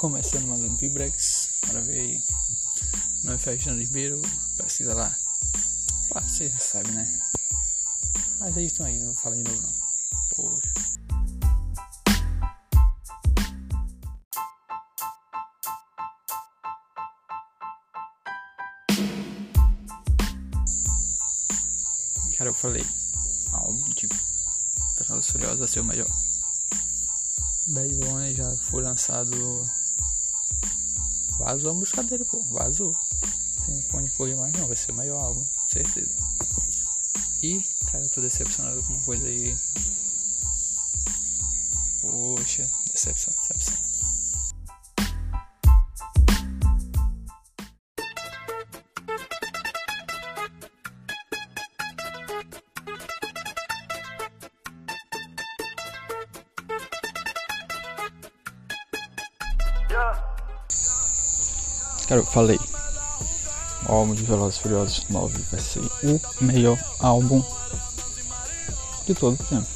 Começando mais um Vibrex, bora ver aí. Nome é Fernando Ribeiro, pesquisa lá. Pá, você já sabe, né? Mas é isso aí, não fala de novo não. Poxa. Cara, eu falei, álbum de vai ser o melhor. Bad Bunny já foi lançado. Vazou a música dele, pô. Vazou. Tem onde correr mais não, vai ser o maior álbum, certeza. E, cara, eu tô decepcionado com uma coisa aí. Poxa, decepção, decepção. Cara, eu falei. O álbum de Velozes e Furiosos 9 vai ser o melhor álbum de todo o tempo,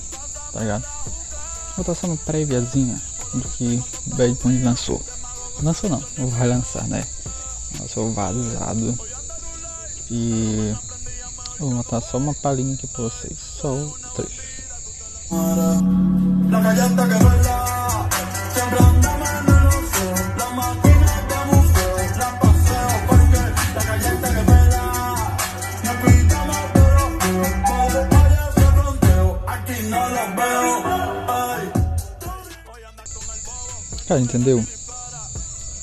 tá ligado? Eu tô sendo préviazinha do que Bad Bunny lançou. Lançou não, não vai lançar, né? Lançou vazado. E vou botar só uma palhinha aqui pra vocês. Só o trecho. Cara, entendeu?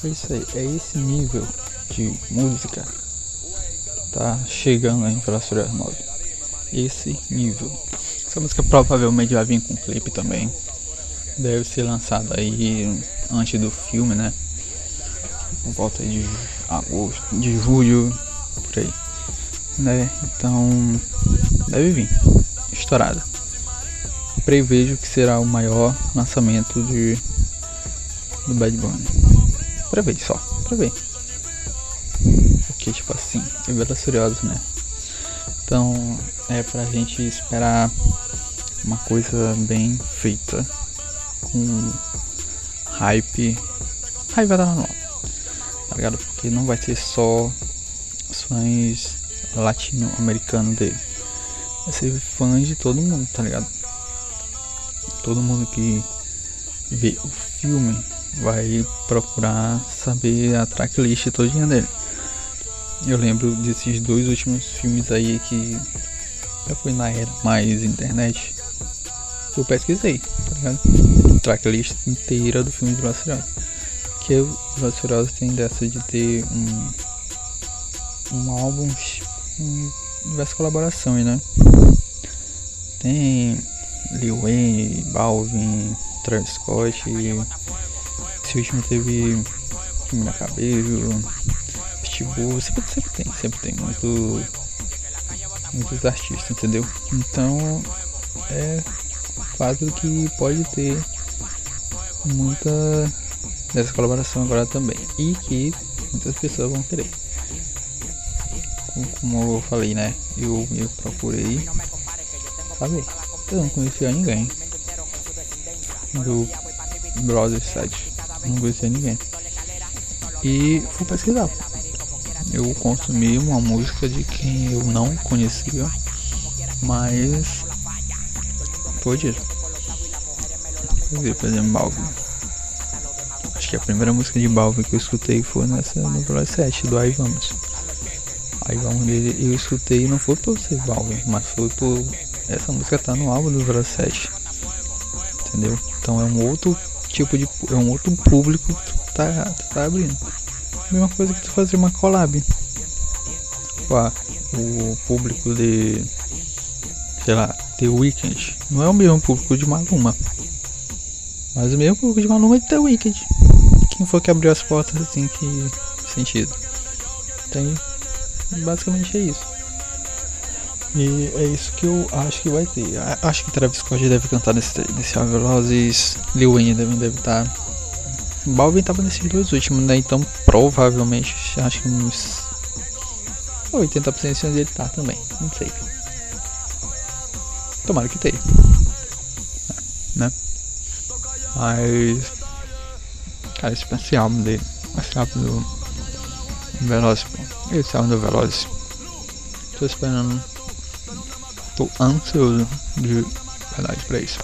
É isso aí, é esse nível de música que tá chegando aí em Velociraptor 9. Esse nível. Essa música provavelmente vai vir com clipe também. Deve ser lançado aí antes do filme, né? Por volta de agosto, de julho, por aí. Né? Então, deve vir. Estourada. Prevejo que será o maior lançamento de do Bad Bunny. Pra ver só, pra ver. Porque, tipo assim, é Velozes Furiosos, né? Então, é pra gente esperar uma coisa bem feita. Com hype. Hype vai dar normal. Tá ligado? Porque não vai ser só os fãs latino-americanos dele. Vai ser fãs de todo mundo, tá ligado? Todo mundo que vê o filme vai procurar saber a tracklist todinha dele. Eu lembro desses dois últimos filmes aí que já foi na era mais internet. Eu pesquisei, tá ligado? Tracklist inteira do filme de Velociraptor. Que o Velociraptor tem dessa de ter um um álbum um, diversas colaborações, né? Tem Lil Wayne, Balvin, Travis Scott esse último teve Camila Cabello, Pitbull, sempre, sempre tem, sempre tem muito, muitos artistas, entendeu? Então é fato que pode ter muita dessa colaboração agora também e que muitas pessoas vão querer. Como eu falei, né? Eu, eu procurei saber. Eu não conhecia ninguém do Brother 7 não conhecia ninguém. E fui pesquisar. Eu consumi uma música de quem eu não conhecia, mas foi disso. Por exemplo, Balvin. Acho que a primeira música de Balvin que eu escutei foi nessa novela 7 do Aí Vamos. Aí Vamos dele eu escutei não foi por ser Balvin, mas foi por. Essa música tá no álbum do Vela 7. Entendeu? Então é um outro tipo de. É um outro público que tu tá, tu tá abrindo. Mesma coisa que tu fazer uma collab. Com o público de. Sei lá, The Weeknd. Não é o mesmo público de Maluma. Mas o mesmo público de Maluma é de The Weeknd. Quem foi que abriu as portas assim que sentido? Tem. Basicamente é isso. E é isso que eu acho que vai ter. Acho que Travis Scott deve cantar nesse, nesse Velozes, Lil Wayne deve, deve estar. Tá. Balvin tava nesses dois últimos, né? Então provavelmente acho que uns 80% de ele tá também. Não sei. Tomara que tenha. Né? Mas. Cara, esse, esse álbum dele, esse álbum do Velozes, pô. Esse álbum do Velozes. Tô esperando. Tô ansioso de verdade pra isso.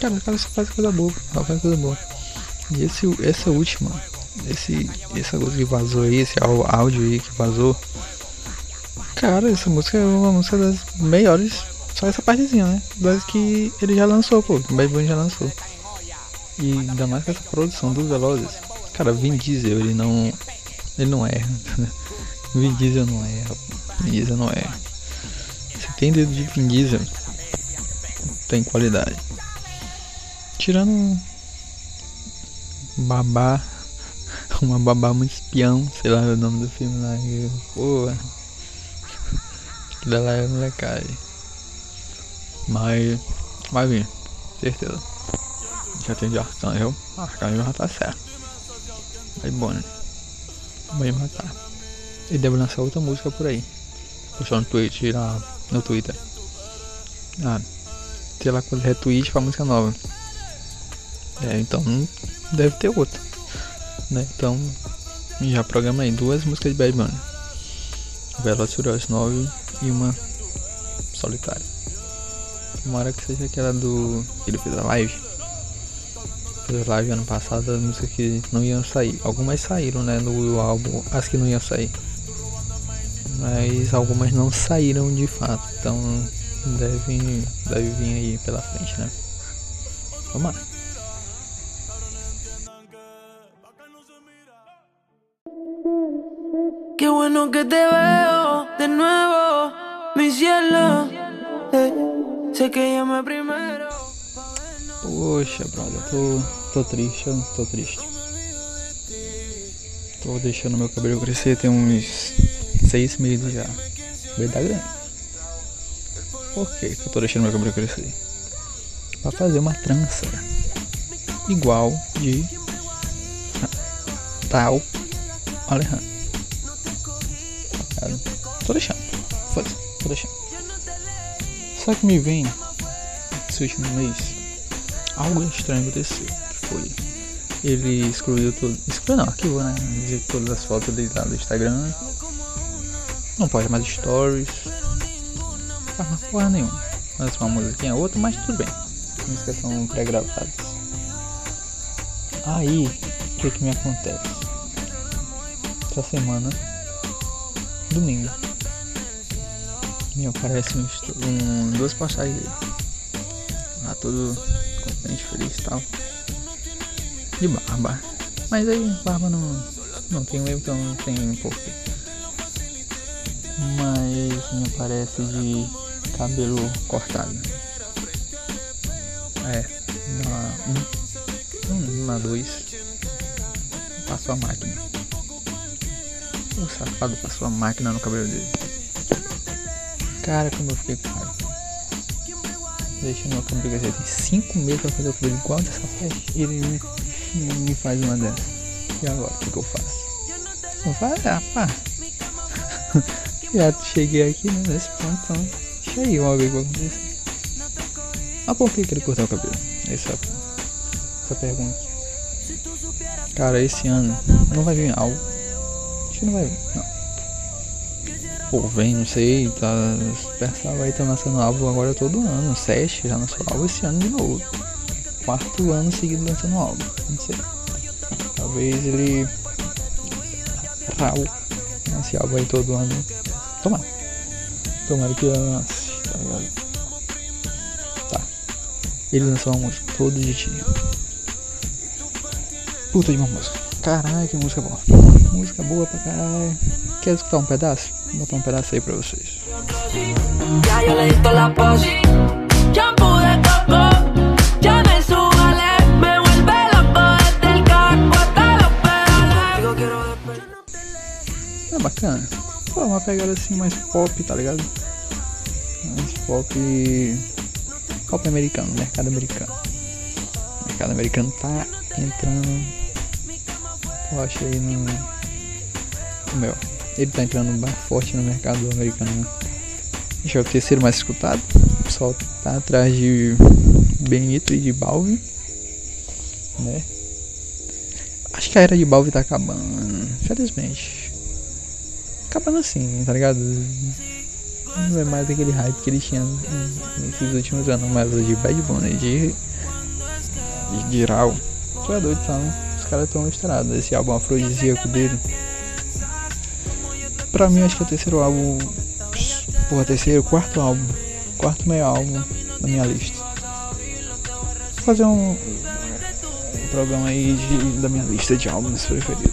Cara, cara só faz coisa boa, só faz coisa boa. E esse, essa última, esse, essa coisa que vazou aí, esse áudio aí que vazou. Cara, essa música é uma música das melhores. Só essa partezinha, né? Das que ele já lançou, pô. O Bad Bunny já lançou. E ainda mais com essa produção dos Velozes. Cara, Vin Diesel, ele não. Ele não erra. Vin Diesel não erra. Vin Diesel não erra. Se tem dedo de Vin Diesel, tem qualidade. Tirando babá, uma babá muito espião, sei lá o nome do filme lá. Pô, aquilo lá é molecagem. Mas vai vir, certeza. Já tem de Arcanjo, Arcanjo já tá certo. Aí bom, né? Vai matar. E deve lançar outra música por aí. Postou no Twitch, no Twitter. Ah, sei lá quando retweet pra música nova. É, então deve ter outra. Né? Então já programa aí duas músicas de Bad Bunny. Velozes Furiosos 9 e uma solitária. Tomara que seja aquela do. ele fez a live. Fez a live ano passado, as músicas que não iam sair. Algumas saíram, né, no álbum, as que não iam sair. Mas algumas não saíram de fato. Então deve, deve vir aí pela frente, né? Vamos lá. Qué bueno que te veo de nuevo, mi cielo. Eh, sé que llamé primero. Poxa, brother, tô, tô triste, tô triste. Tô deixando meu cabelo crescer tem uns seis meses já. Verdade grande. Por que, eu tô deixando meu cabelo crescer? Pra fazer uma trança igual de tal Alejandro. Tô deixando. Foda-se, tô deixando. Só que me vem esse último mês algo estranho aconteceu. Que foi. Ele excluiu tudo. Excluiu não, arquivou, né? Todas as fotos dele lá do Instagram. Não pode mais stories. Não faz mais porra nenhuma. Lança uma musiquinha outra, mas tudo bem. Músicas são pré-gravadas. Aí, o que que me acontece? Essa semana, domingo, me aparece um, um, duas postagens dele. Lá todo contente, feliz e tal. De barba. Mas aí barba não, não tem erro, então não tem porquê. Mas me aparece de cabelo cortado. É, na um, uma dois. Passou a máquina. O safado passou a máquina no cabelo dele. Cara, como eu fiquei com raiva. Deixa meu cabelo crescer. Tem 5 meses pra fazer o cabelo igual dessa festa. Ele me, me faz uma dessa. E agora, o que, que eu faço? Eu falo, ah. Já cheguei aqui né, nesse ponto, então. Deixa aí, o que vai acontecer. Mas por que, ele cortou o cabelo? Essa, essa pergunta. Cara, esse ano não vai vir algo. Acho que não vai vir, não. Pô, vem, não sei, tá. Pensava aí tá lançando álbum agora todo ano. Sete já lançou álbum esse ano de novo. Quarto ano seguido lançando álbum. Não sei. Talvez ele. Raul. Lance álbum aí todo ano. Tomara. Tomara que lance, tá ligado? Tá. Ele lançou uma música todo de ti. Puta de uma música. Caralho, que música boa. Música boa pra caralho. Quer escutar um pedaço? Vou botar um pedaço aí pra vocês. É bacana. Pô, uma pegada assim mais pop, tá ligado? Mais pop. Pop americano, mercado americano. Mercado americano tá entrando. Eu acho aí no. no meu. Ele tá entrando bem forte no mercado americano. Né? Já é o terceiro mais escutado. O pessoal tá atrás de Benito e de Balve, né? Acho que a era de Balve tá acabando, felizmente. Acabando assim, tá ligado? Não é mais aquele hype que ele tinha nesses últimos anos, mas de Bad Bunny, de. de Giral. Tu é doido, tá? Os caras tão estourados. Esse álbum afrodisíaco dele. Pra mim, acho que é o terceiro álbum. Porra, terceiro, quarto álbum. Quarto meio álbum da minha lista. Vou fazer um, um programa aí de, da minha lista de álbuns preferidos.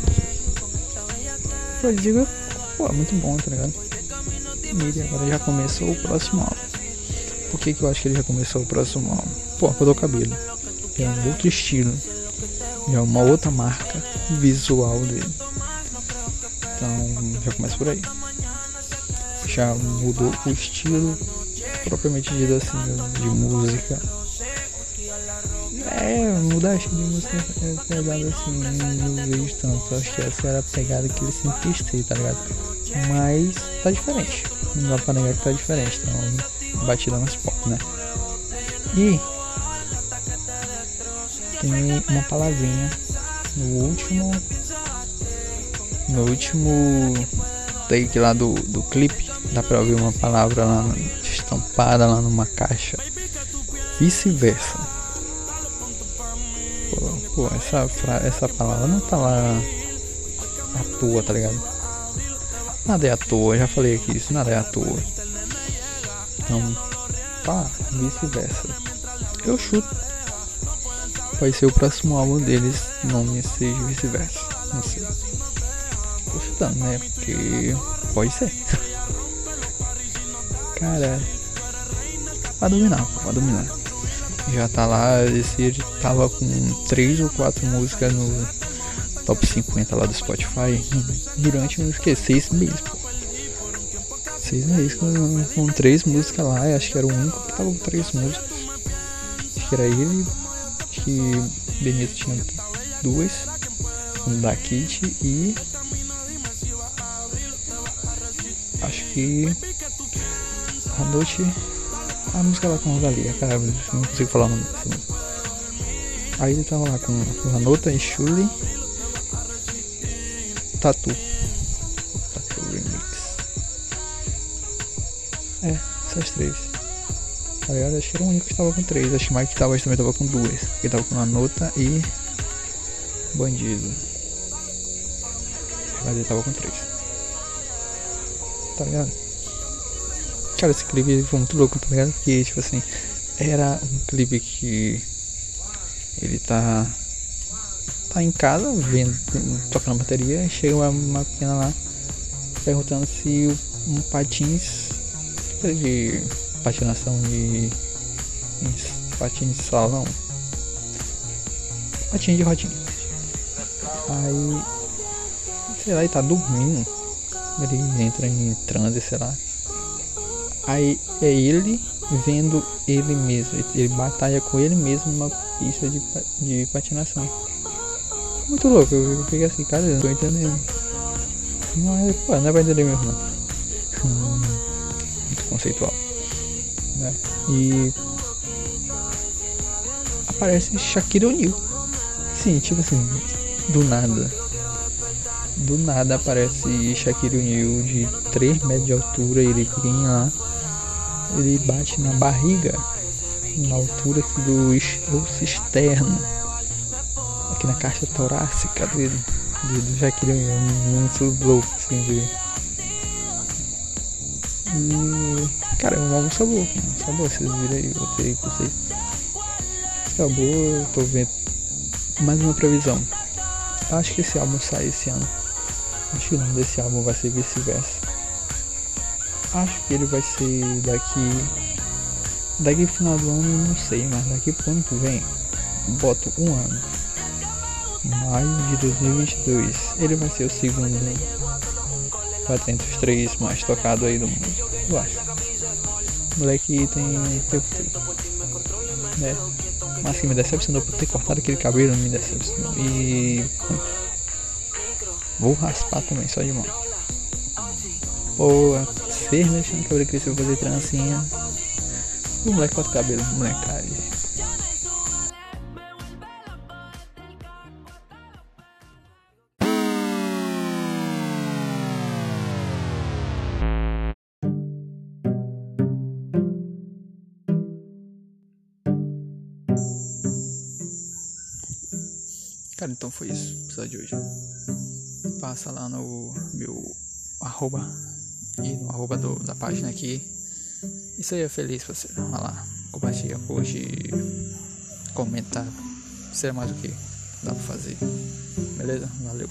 Afrodisíaco, pô, é muito bom, tá ligado? ele agora já começou o próximo álbum. Por que, que eu acho que ele já começou o próximo álbum? Pô, cortou o cabelo. É um outro estilo. É uma outra marca visual dele. Então já começa por aí. Já mudou o estilo propriamente dito assim de música. É, mudar estilo de música é pesado assim, não vejo tanto. Acho que essa era a pegada que ele sempre quis ter, tá ligado? Mas tá diferente. Não dá pra negar que tá diferente. Então, batida mais pop, né? E tem uma palavrinha no último. No último take lá do, do clipe. Dá pra ouvir uma palavra lá estampada lá numa caixa. Vice-versa. Pô, pô, essa, essa palavra não tá lá à toa, tá ligado? Nada é à toa, já falei aqui isso, nada é à toa. Então, pá, vice-versa. Eu chuto. Vai ser o próximo álbum deles, nome seja vice-versa. Não sei. Tô chutando, né? Porque pode ser. Cara, vai dominar, vai dominar. Já tá lá, esse ele tava com três ou quatro músicas no top 50 lá do Spotify durante uns que seis meses, pô. Seis meses com, com três músicas lá, acho que era o único que tava com três músicas. Acho que era ele, acho que Benito tinha duas, um da Kit e acho que a noite a música lá com Rosalia, cara, não consigo falar o nome dessa música. Aí ele tava lá com Ranota e Shuli Tatu. Tatu Remix. É, essas três. Ligado? Acho que era o único que estava com três. Acho que Mike também tava com duas. Ele tava com Anota e Bandido. Mas ele tava com três. Tá ligado? Cara, esse clipe foi muito louco, tá ligado? Porque, tipo assim, era um clipe que ele tá tá em casa vendo, tocando bateria, chega uma, uma lá perguntando se um patins de patinação de patins de salão. Patins de rodinha. Aí sei lá ele tá dormindo. Ele entra em transe sei lá. Aí é ele vendo ele mesmo. Ele batalha com ele mesmo numa pista de, de patinação muito louco. Eu fiquei assim, cara, eu não tô entendendo. É, pô, não é pra entender mesmo não. Muito conceitual. Né? E aparece Shakira O'Neal. Sim, tipo assim, do nada. Do nada aparece Shakira O'Neal de 3 metros de altura, ele vem lá, ele bate na barriga, na altura do osso externo aqui na caixa torácica dele, de, do Jaqueline, é muito louco, assim, de... E, cara, é um álbum sabor, um sabor, vocês viram aí, botei com vocês. Acabou, eu tô vendo mais uma previsão. Acho que esse álbum sai esse ano. Acho que o nome desse álbum vai ser vice-versa. Acho que ele vai ser daqui. Daqui final do ano, não sei, mas daqui pro ano que vem, boto um ano maio de 2022. Ele vai ser o segundo. Vai estar entre os três mais tocados aí do mundo. Eu acho. O moleque tem, tem futuro. Né? Mas que me decepcionou por ter cortado aquele cabelo, me decepcionou. E. Vou raspar também, só de mão. Pô, ser mexendo cabelo cresceu fazer trancinha. O moleque corta o cabelo, molecagem. Cara, então foi isso o episódio de hoje. Passa lá no meu arroba e no arroba do, da página aqui. Isso aí é feliz você. Vai lá, compartilha, curte, comenta. Seja mais o que dá pra fazer. Beleza? Valeu.